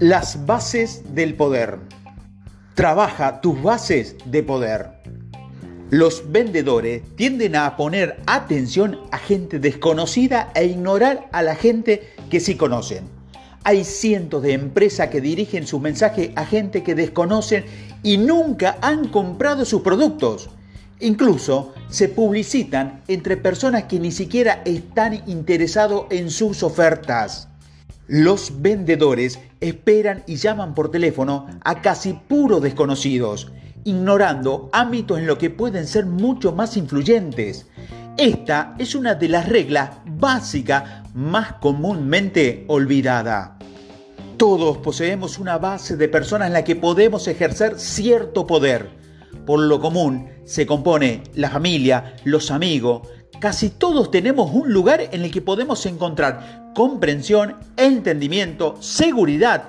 Las bases del poder. Trabaja tus bases de poder. Los vendedores tienden a poner atención a gente desconocida e ignorar a la gente que sí conocen. Hay cientos de empresas que dirigen su mensaje a gente que desconocen y nunca han comprado sus productos. Incluso se publicitan entre personas que ni siquiera están interesados en sus ofertas. Los vendedores esperan y llaman por teléfono a casi puros desconocidos, ignorando ámbitos en los que pueden ser mucho más influyentes. Esta es una de las reglas básicas más comúnmente olvidada. Todos poseemos una base de personas en la que podemos ejercer cierto poder. Por lo común se compone la familia, los amigos, Casi todos tenemos un lugar en el que podemos encontrar comprensión, entendimiento, seguridad,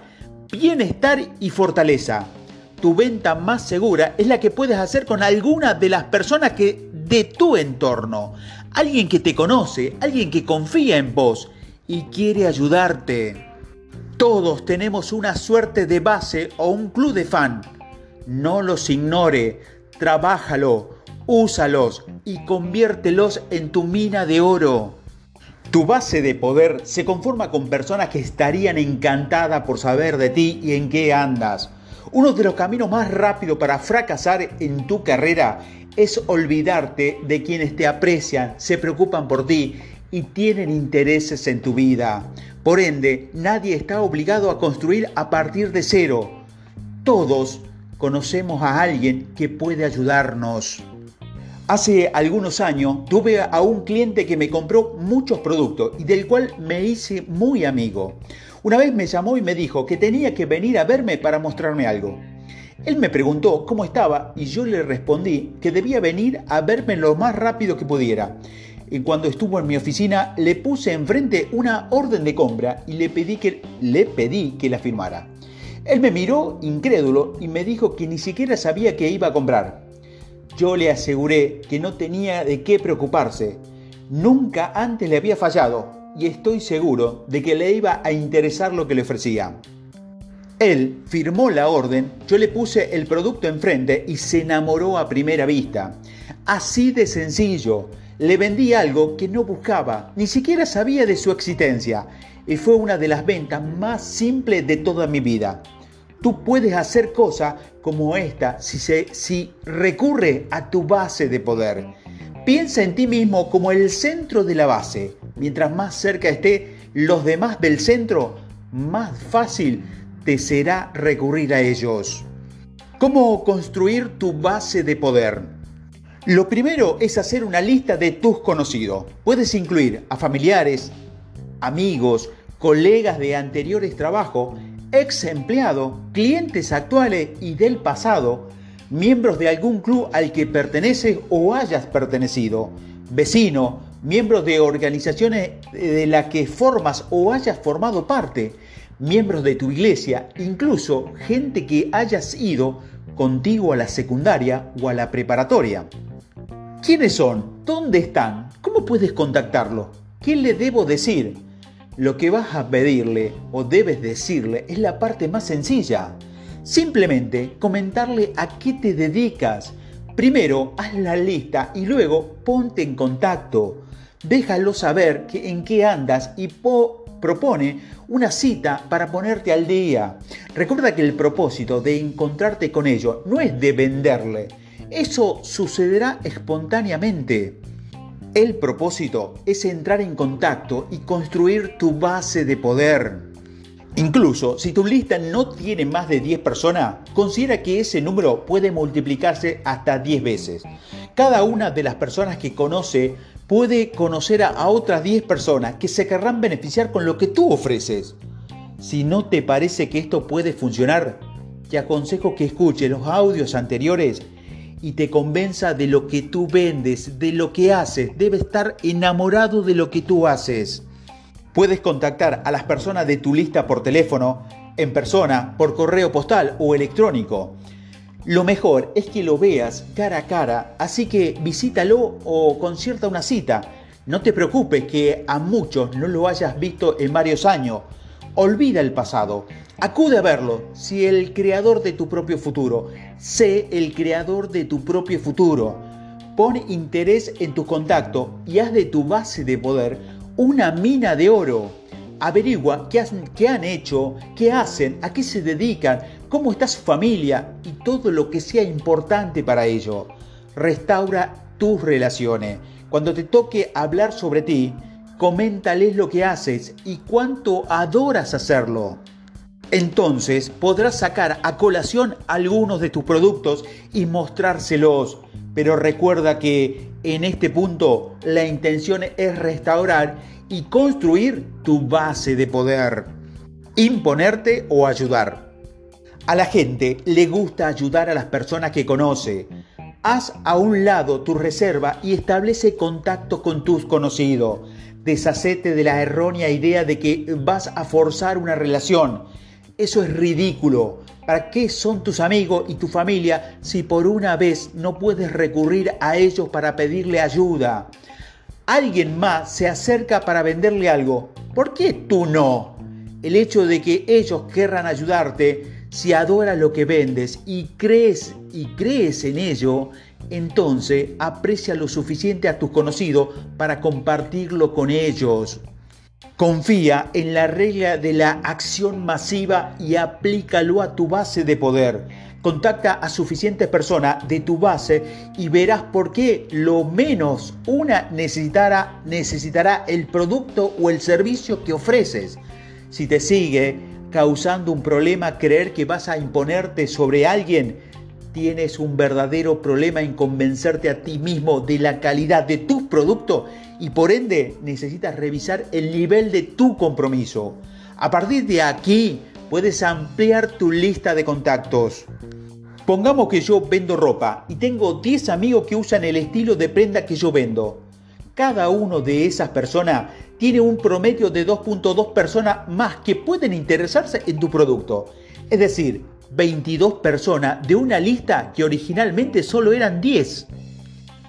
bienestar y fortaleza. Tu venta más segura es la que puedes hacer con alguna de las personas que de tu entorno. Alguien que te conoce, alguien que confía en vos y quiere ayudarte. Todos tenemos una suerte de base o un club de fan. No los ignore, trabájalo úsalos y conviértelos en tu mina de oro. Tu base de poder se conforma con personas que estarían encantadas por saber de ti y en qué andas. Uno de los caminos más rápidos para fracasar en tu carrera es olvidarte de quienes te aprecian, se preocupan por ti y tienen intereses en tu vida. Por ende, nadie está obligado a construir a partir de cero. Todos conocemos a alguien que puede ayudarnos. Hace algunos años tuve a un cliente que me compró muchos productos y del cual me hice muy amigo. Una vez me llamó y me dijo que tenía que venir a verme para mostrarme algo. Él me preguntó cómo estaba y yo le respondí que debía venir a verme lo más rápido que pudiera. Y cuando estuvo en mi oficina le puse enfrente una orden de compra y le pedí que, le pedí que la firmara. Él me miró incrédulo y me dijo que ni siquiera sabía que iba a comprar. Yo le aseguré que no tenía de qué preocuparse. Nunca antes le había fallado y estoy seguro de que le iba a interesar lo que le ofrecía. Él firmó la orden, yo le puse el producto enfrente y se enamoró a primera vista. Así de sencillo, le vendí algo que no buscaba, ni siquiera sabía de su existencia, y fue una de las ventas más simples de toda mi vida. Tú puedes hacer cosas como esta si, se, si recurre a tu base de poder. Piensa en ti mismo como el centro de la base. Mientras más cerca esté los demás del centro, más fácil te será recurrir a ellos. ¿Cómo construir tu base de poder? Lo primero es hacer una lista de tus conocidos. Puedes incluir a familiares, amigos, colegas de anteriores trabajos ex empleado, clientes actuales y del pasado, miembros de algún club al que perteneces o hayas pertenecido, vecino, miembros de organizaciones de las que formas o hayas formado parte, miembros de tu iglesia, incluso gente que hayas ido contigo a la secundaria o a la preparatoria. ¿Quiénes son? ¿Dónde están? ¿Cómo puedes contactarlos? ¿Qué le debo decir? Lo que vas a pedirle o debes decirle es la parte más sencilla. Simplemente comentarle a qué te dedicas. Primero haz la lista y luego ponte en contacto. Déjalo saber que en qué andas y propone una cita para ponerte al día. Recuerda que el propósito de encontrarte con ellos no es de venderle. Eso sucederá espontáneamente. El propósito es entrar en contacto y construir tu base de poder. Incluso si tu lista no tiene más de 10 personas, considera que ese número puede multiplicarse hasta 10 veces. Cada una de las personas que conoce puede conocer a, otras 10 personas que se querrán beneficiar con lo que tú ofreces. Si no te parece que esto puede funcionar, te aconsejo que escuches los audios anteriores y te convenza de lo que tú vendes, de lo que haces. Debe estar enamorado de lo que tú haces. Puedes contactar a las personas de tu lista por teléfono, en persona, por correo postal o electrónico. Lo mejor es que lo veas cara a cara, así que visítalo o concierta una cita. No te preocupes que a muchos no lo hayas visto en varios años Olvida el pasado. Acude a verlo. Si el creador de tu propio futuro. Sé el creador de tu propio futuro. Pon interés en tu contacto y haz de tu base de poder una mina de oro. Averigua qué, han hecho, qué hacen, a qué se dedican, cómo está su familia y todo lo que sea importante para ello. Restaura tus relaciones. Cuando te toque hablar sobre ti, coméntales lo que haces y cuánto adoras hacerlo. Entonces podrás sacar a colación algunos de tus productos y mostrárselos. Pero recuerda que en este punto la intención es restaurar y construir tu base de poder. Imponerte o ayudar. A la gente le gusta ayudar a las personas que conoce. Haz a un lado tu reserva y establece contacto con tus conocidos. Deshacete de la errónea idea de que vas a forzar una relación. Eso es ridículo. ¿Para qué son tus amigos y tu familia si por una vez no puedes recurrir a ellos para pedirle ayuda? Alguien más se acerca para venderle algo. ¿Por qué tú no? El hecho de que ellos querrán ayudarte si adoras lo que vendes y crees y crees en ello, entonces aprecia lo suficiente a tus conocidos para compartirlo con ellos. Confía en la regla de la acción masiva y aplícalo a tu base de poder. Contacta a suficientes personas de tu base y verás por qué lo menos una necesitará, necesitará el producto o el servicio que ofreces. Si te sigue causando un problema creer que vas a imponerte sobre alguien, tienes un verdadero problema en convencerte a ti mismo de la calidad de tu producto y por ende necesitas revisar el nivel de tu compromiso. A partir de aquí puedes ampliar tu lista de contactos. Pongamos que yo vendo ropa y tengo 10 amigos que usan el estilo de prenda que yo vendo. Cada uno de esas personas tiene un promedio de 2.2 personas más que pueden interesarse en tu producto. Es decir, 22 personas de una lista que originalmente solo eran 10.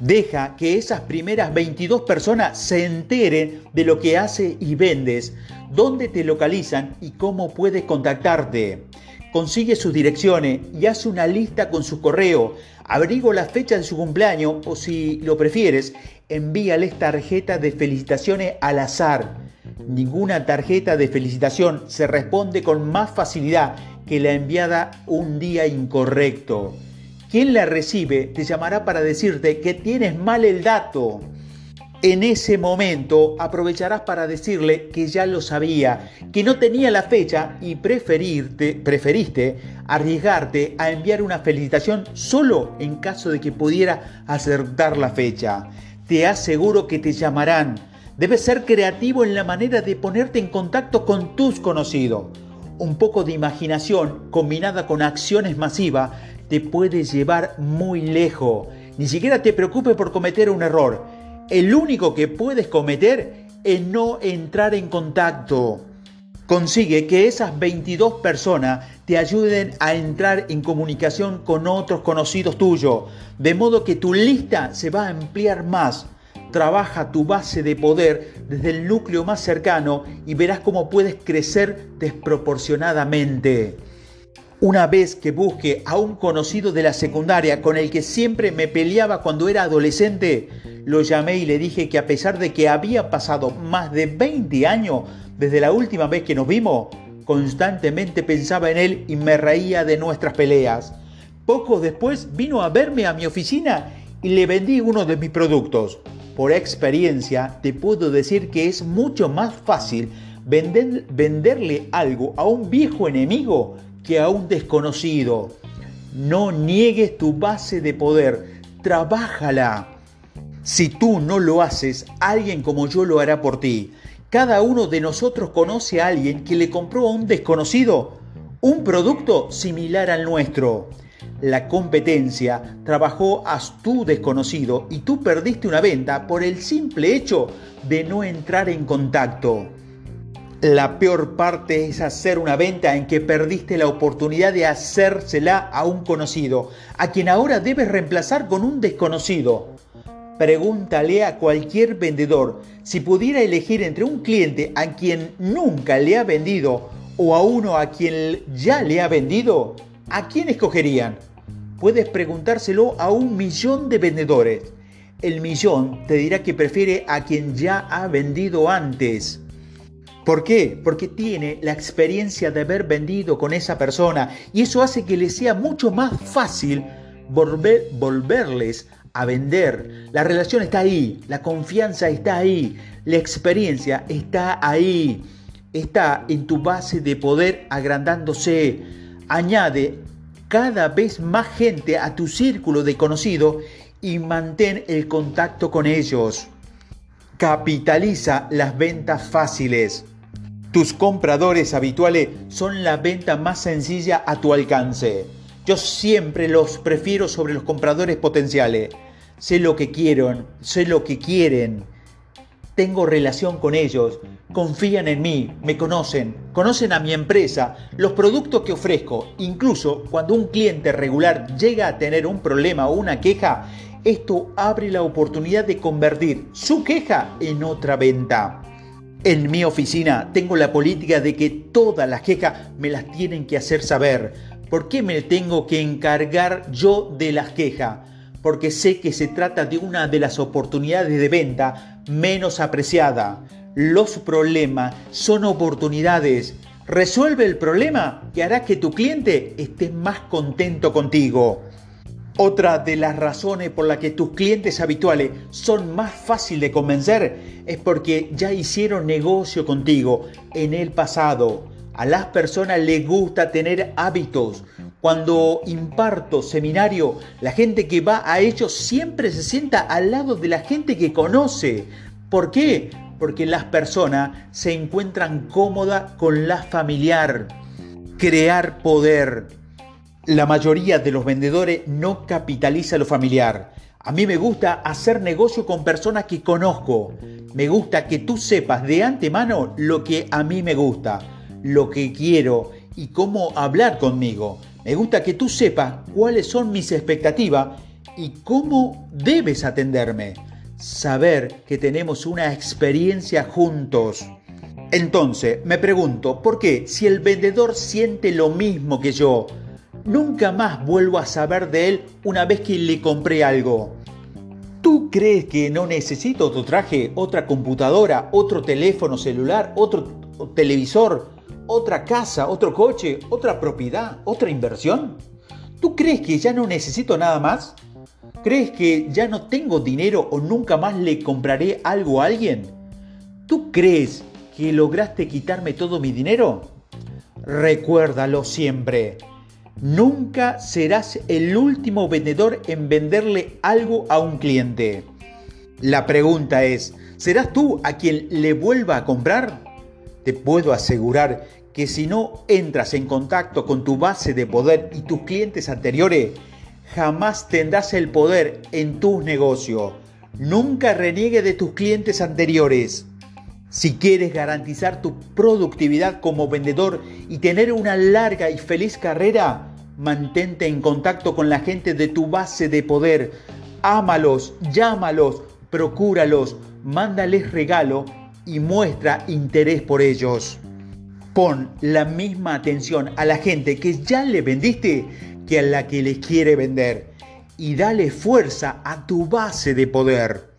Deja que esas primeras 22 personas se enteren de lo que hace y vendes, dónde te localizan y cómo puedes contactarte. Consigue sus direcciones y haz una lista con su correo. Abrigo la fecha de su cumpleaños o si lo prefieres, envíales tarjeta de felicitaciones al azar. Ninguna tarjeta de felicitación se responde con más facilidad que la enviada un día incorrecto. Quien la recibe te llamará para decirte que tienes mal el dato. En ese momento aprovecharás para decirle que ya lo sabía, que no tenía la fecha y preferirte, preferiste arriesgarte a enviar una felicitación solo en caso de que pudiera acertar la fecha. Te aseguro que te llamarán. Debes ser creativo en la manera de ponerte en contacto con tus conocidos. Un poco de imaginación combinada con acciones masivas te puede llevar muy lejos. Ni siquiera te preocupes por cometer un error el único que puedes cometer es no entrar en contacto. Consigue que esas 22 personas te ayuden a entrar en comunicación con otros conocidos tuyos, de modo que tu lista se va a ampliar más. Trabaja tu base de poder desde el núcleo más cercano y verás cómo puedes crecer desproporcionadamente. Una vez que busque a un conocido de la secundaria con el que siempre me peleaba cuando era adolescente, lo llamé y le dije que a pesar de que había pasado más de 20 años desde la última vez que nos vimos, constantemente pensaba en él y me reía de nuestras peleas. Poco después vino a verme a mi oficina y le vendí uno de mis productos. Por experiencia te puedo decir que es mucho más fácil venderle algo a un viejo enemigo que a un desconocido. No niegues tu base de poder, trabájala. Si tú no lo haces, alguien como yo lo hará por ti. Cada uno de nosotros conoce a alguien que le compró a un desconocido un producto similar al nuestro. La competencia trabajó a tu desconocido y tú perdiste una venta por el simple hecho de no entrar en contacto. La peor parte es hacer una venta en que perdiste la oportunidad de hacérsela a un conocido, a quien ahora debes reemplazar con un desconocido. Pregúntale a cualquier vendedor si pudiera elegir entre un cliente a quien nunca le ha vendido o a uno a quien ya le ha vendido, ¿a quién escogerían? Puedes preguntárselo a un millón de vendedores. El millón te dirá que prefiere a quien ya ha vendido antes. ¿Por qué? Porque tiene la experiencia de haber vendido con esa persona y eso hace que le sea mucho más fácil volver, volverles a vender. La relación está ahí, la confianza está ahí, la experiencia está ahí, está en tu base de poder agrandándose. Añade cada vez más gente a tu círculo de conocido y mantén el contacto con ellos. Capitaliza las ventas fáciles. Tus compradores habituales son la venta más sencilla a tu alcance. Yo siempre los prefiero sobre los compradores potenciales. Sé lo que quieren, sé lo que quieren. Tengo relación con ellos, confían en mí, me conocen, conocen a mi empresa, los productos que ofrezco. Incluso cuando un cliente regular llega a tener un problema o una queja, esto abre la oportunidad de convertir su queja en otra venta. En mi oficina tengo la política de que todas las quejas me las tienen que hacer saber. ¿Por qué me tengo que encargar yo de las quejas? Porque sé que se trata de una de las oportunidades de venta menos apreciada. Los problemas son oportunidades. Resuelve el problema y hará que tu cliente esté más contento contigo. Otra de las razones por las que tus clientes habituales son más fáciles de convencer es porque ya hicieron negocio contigo en el pasado. A las personas les gusta tener hábitos. Cuando imparto seminario, la gente que va a ellos siempre se sienta al lado de la gente que conoce. ¿Por qué? Porque las personas se encuentran cómodas con la familiar. Crear poder la mayoría de los vendedores no capitaliza lo familiar. A mí me gusta hacer negocio con personas que conozco. Me gusta que tú sepas de antemano lo que a mí me gusta, lo que quiero y cómo hablar conmigo. Me gusta que tú sepas cuáles son mis expectativas y cómo debes atenderme. Saber que tenemos una experiencia juntos. Entonces, me pregunto, ¿por qué si el vendedor siente lo mismo que yo, Nunca más vuelvo a saber de él una vez que le compré algo. ¿Tú crees que no necesito otro traje, otra computadora, otro teléfono celular, otro televisor, otra casa, otro coche, otra propiedad, otra inversión? ¿Tú crees que ya no necesito nada más? ¿Crees que ya no tengo dinero o nunca más le compraré algo a alguien? ¿Tú crees que lograste quitarme todo mi dinero? Recuérdalo siempre. Nunca serás el último vendedor en venderle algo a un cliente. La pregunta es, ¿serás tú a quien le vuelva a comprar? Te puedo asegurar que si no entras en contacto con tu base de poder y tus clientes anteriores, jamás tendrás el poder en tus negocios. Nunca reniegue de tus clientes anteriores. Si quieres garantizar tu productividad como vendedor y tener una larga y feliz carrera, Mantente en contacto con la gente de tu base de poder. Ámalos, llámalos, procúralos, mándales regalo y muestra interés por ellos. Pon la misma atención a la gente que ya le vendiste que a la que les quiere vender. Y dale fuerza a tu base de poder.